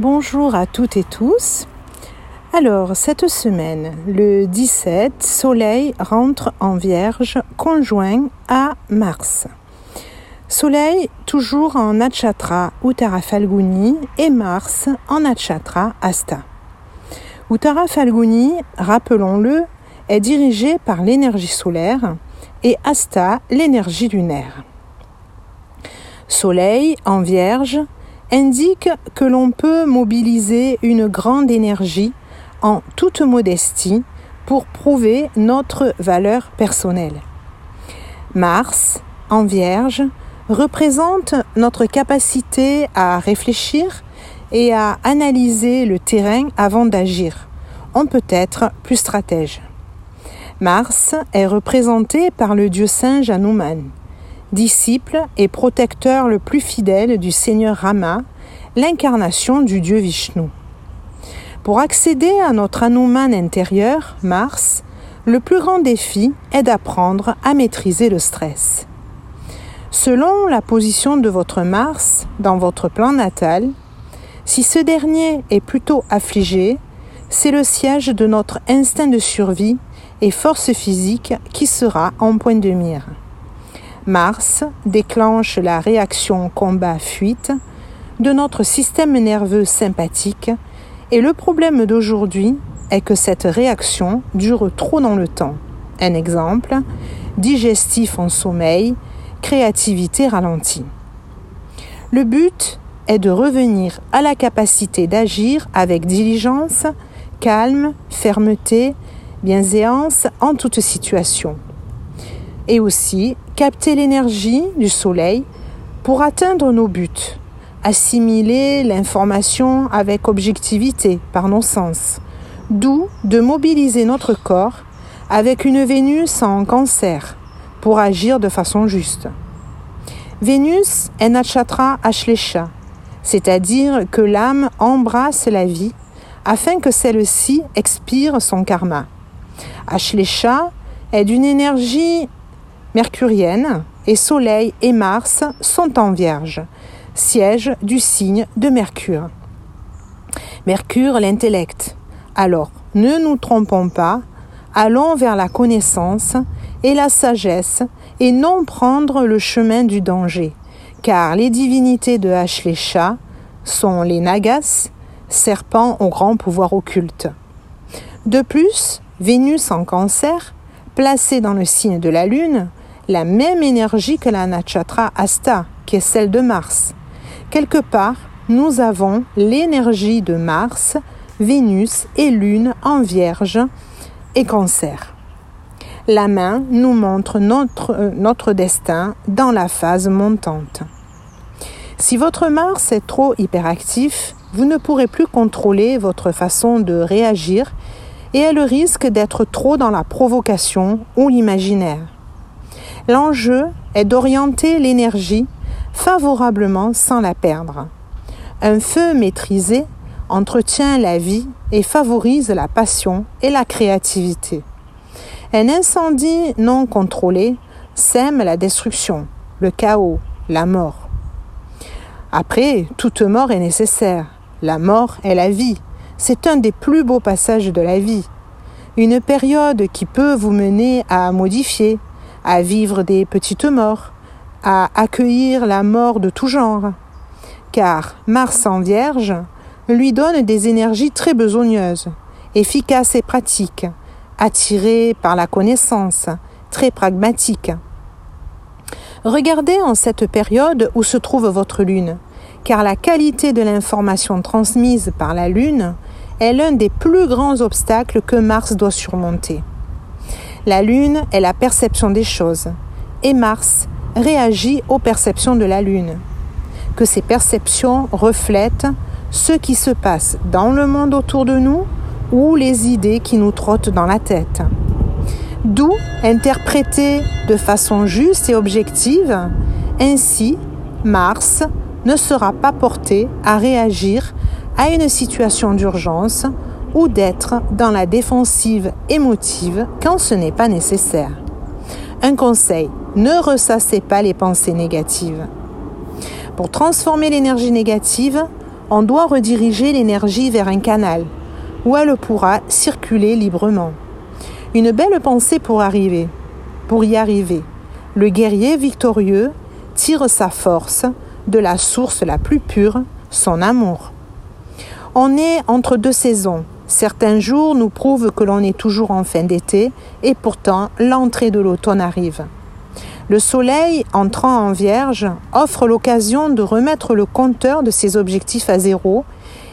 Bonjour à toutes et tous. Alors, cette semaine, le 17, Soleil rentre en Vierge conjoint à Mars. Soleil toujours en Natchatra Uttara Falguni et Mars en Natchatra Asta. Uttara Falguni, rappelons-le, est dirigé par l'énergie solaire et Asta l'énergie lunaire. Soleil en Vierge indique que l'on peut mobiliser une grande énergie en toute modestie pour prouver notre valeur personnelle. Mars en Vierge représente notre capacité à réfléchir et à analyser le terrain avant d'agir. On peut être plus stratège. Mars est représenté par le dieu singe Hanuman, disciple et protecteur le plus fidèle du seigneur Rama, l'incarnation du dieu Vishnu. Pour accéder à notre Hanuman intérieur, Mars, le plus grand défi est d'apprendre à maîtriser le stress. Selon la position de votre Mars dans votre plan natal, si ce dernier est plutôt affligé, c'est le siège de notre instinct de survie et force physique qui sera en point de mire. Mars déclenche la réaction combat-fuite de notre système nerveux sympathique et le problème d'aujourd'hui est que cette réaction dure trop dans le temps. Un exemple, digestif en sommeil, créativité ralentie. Le but est de revenir à la capacité d'agir avec diligence, calme, fermeté, bienséance en toute situation. Et aussi capter l'énergie du soleil pour atteindre nos buts, assimiler l'information avec objectivité par nos sens, d'où de mobiliser notre corps avec une Vénus en cancer pour agir de façon juste. Vénus est Nachatra Ashlesha, c'est-à-dire que l'âme embrasse la vie afin que celle-ci expire son karma. Ashlesha est d'une énergie mercurienne et Soleil et Mars sont en Vierge, siège du signe de Mercure. Mercure, l'intellect. Alors, ne nous trompons pas, allons vers la connaissance et la sagesse et non prendre le chemin du danger, car les divinités de Ashlesha sont les Nagas, serpents au grand pouvoir occulte. De plus, Vénus en cancer, placée dans le signe de la Lune, la même énergie que la Nachatra Asta, qui est celle de Mars. Quelque part, nous avons l'énergie de Mars, Vénus et Lune en Vierge et Cancer. La main nous montre notre, euh, notre destin dans la phase montante. Si votre Mars est trop hyperactif, vous ne pourrez plus contrôler votre façon de réagir et elle risque d'être trop dans la provocation ou l'imaginaire. L'enjeu est d'orienter l'énergie favorablement sans la perdre. Un feu maîtrisé entretient la vie et favorise la passion et la créativité. Un incendie non contrôlé sème la destruction, le chaos, la mort. Après, toute mort est nécessaire. La mort est la vie. C'est un des plus beaux passages de la vie. Une période qui peut vous mener à modifier, à vivre des petites morts, à accueillir la mort de tout genre. Car Mars en Vierge lui donne des énergies très besogneuses, efficaces et pratiques, attirées par la connaissance, très pragmatiques. Regardez en cette période où se trouve votre Lune, car la qualité de l'information transmise par la Lune est l'un des plus grands obstacles que Mars doit surmonter. La Lune est la perception des choses, et Mars réagit aux perceptions de la Lune. Que ces perceptions reflètent ce qui se passe dans le monde autour de nous ou les idées qui nous trottent dans la tête. D'où interpréter de façon juste et objective, ainsi Mars ne sera pas porté à réagir à une situation d'urgence ou d'être dans la défensive émotive quand ce n'est pas nécessaire. Un conseil, ne ressassez pas les pensées négatives. Pour transformer l'énergie négative, on doit rediriger l'énergie vers un canal où elle pourra circuler librement. Une belle pensée pour arriver, pour y arriver. Le guerrier victorieux tire sa force de la source la plus pure, son amour. On est entre deux saisons. Certains jours nous prouvent que l'on est toujours en fin d'été et pourtant l'entrée de l'automne arrive. Le soleil, entrant en vierge, offre l'occasion de remettre le compteur de ses objectifs à zéro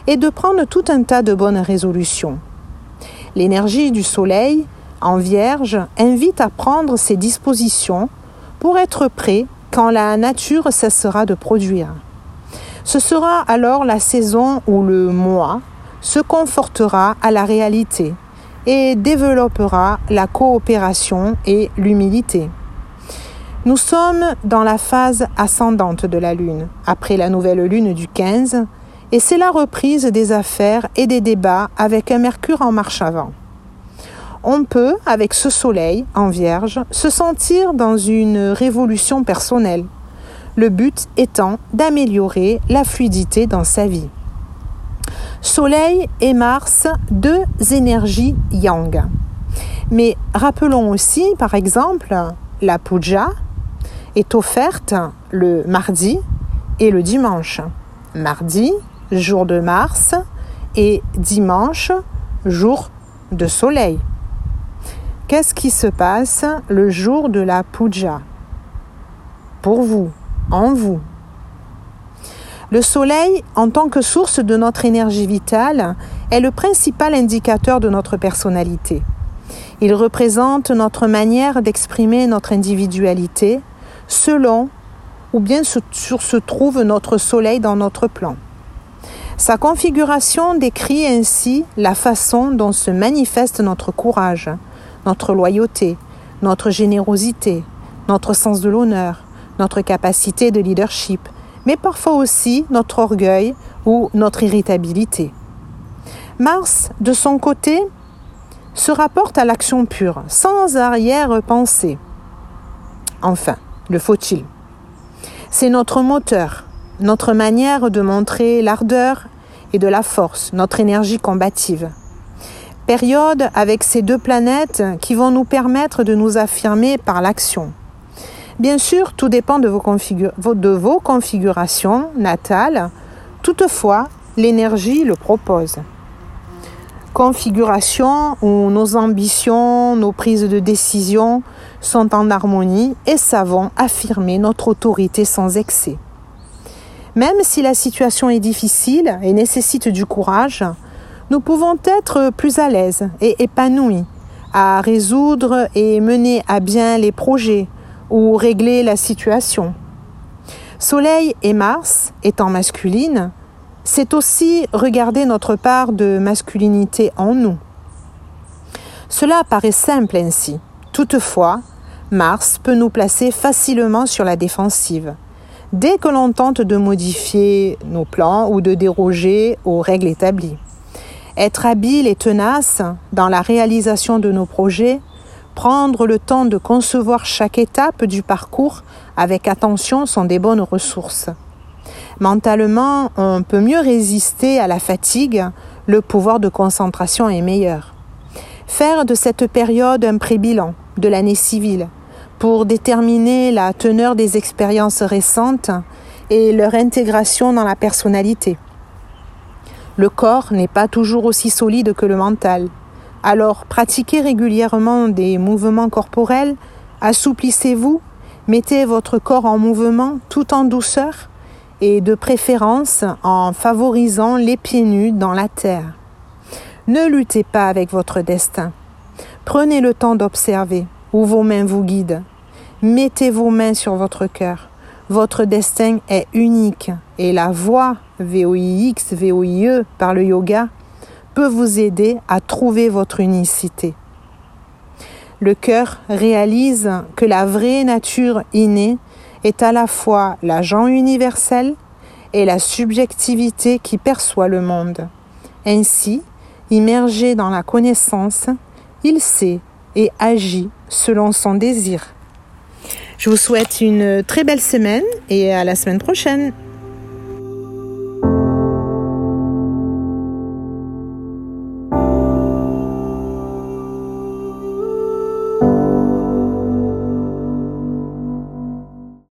et de prendre tout un tas de bonnes résolutions. L'énergie du soleil, en vierge, invite à prendre ses dispositions pour être prêt quand la nature cessera de produire. Ce sera alors la saison où le moi se confortera à la réalité et développera la coopération et l'humilité. Nous sommes dans la phase ascendante de la Lune, après la nouvelle Lune du 15, et c'est la reprise des affaires et des débats avec un Mercure en marche avant. On peut, avec ce Soleil en Vierge, se sentir dans une révolution personnelle, le but étant d'améliorer la fluidité dans sa vie. Soleil et Mars, deux énergies yang. Mais rappelons aussi, par exemple, la puja, est offerte le mardi et le dimanche. Mardi, jour de Mars, et dimanche, jour de soleil. Qu'est-ce qui se passe le jour de la puja? Pour vous, en vous. Le soleil, en tant que source de notre énergie vitale, est le principal indicateur de notre personnalité. Il représente notre manière d'exprimer notre individualité, selon ou bien sur se trouve notre Soleil dans notre plan. Sa configuration décrit ainsi la façon dont se manifeste notre courage, notre loyauté, notre générosité, notre sens de l'honneur, notre capacité de leadership, mais parfois aussi notre orgueil ou notre irritabilité. Mars, de son côté, se rapporte à l'action pure, sans arrière-pensée. Enfin, le faut-il. C'est notre moteur, notre manière de montrer l'ardeur et de la force, notre énergie combative. Période avec ces deux planètes qui vont nous permettre de nous affirmer par l'action. Bien sûr, tout dépend de vos, configurations natales. Toutefois, l'énergie le propose. Configuration où nos ambitions, nos prises de décision sont en harmonie et savons affirmer notre autorité sans excès. Même si la situation est difficile et nécessite du courage, nous pouvons être plus à l'aise et épanouis à résoudre et mener à bien les projets ou régler la situation. Soleil et Mars étant masculines, c'est aussi regarder notre part de masculinité en nous. Cela paraît simple ainsi, Toutefois, Mars peut nous placer facilement sur la défensive. Dès que l'on tente de modifier nos plans ou de déroger aux règles établies. Être habile et tenace dans la réalisation de nos projets, prendre le temps de concevoir chaque étape du parcours avec attention sont des bonnes ressources. Mentalement, on peut mieux résister à la fatigue, le pouvoir de concentration est meilleur. Faire de cette période un pré-bilan, de l'année civile pour déterminer la teneur des expériences récentes et leur intégration dans la personnalité. Le corps n'est pas toujours aussi solide que le mental. Alors pratiquez régulièrement des mouvements corporels, assouplissez-vous, mettez votre corps en mouvement tout en douceur et de préférence en favorisant les pieds nus dans la terre. Ne luttez pas avec votre destin. Prenez le temps d'observer où vos mains vous guident. Mettez vos mains sur votre cœur. Votre destin est unique et la voie VOIX, VOIE par le yoga vous aider à trouver votre unicité. Le cœur réalise que la vraie nature innée est à la fois l'agent universel et la subjectivité qui perçoit le monde. Ainsi, immergé dans la connaissance, il sait et agit selon son désir. Je vous souhaite une très belle semaine et à la semaine prochaine.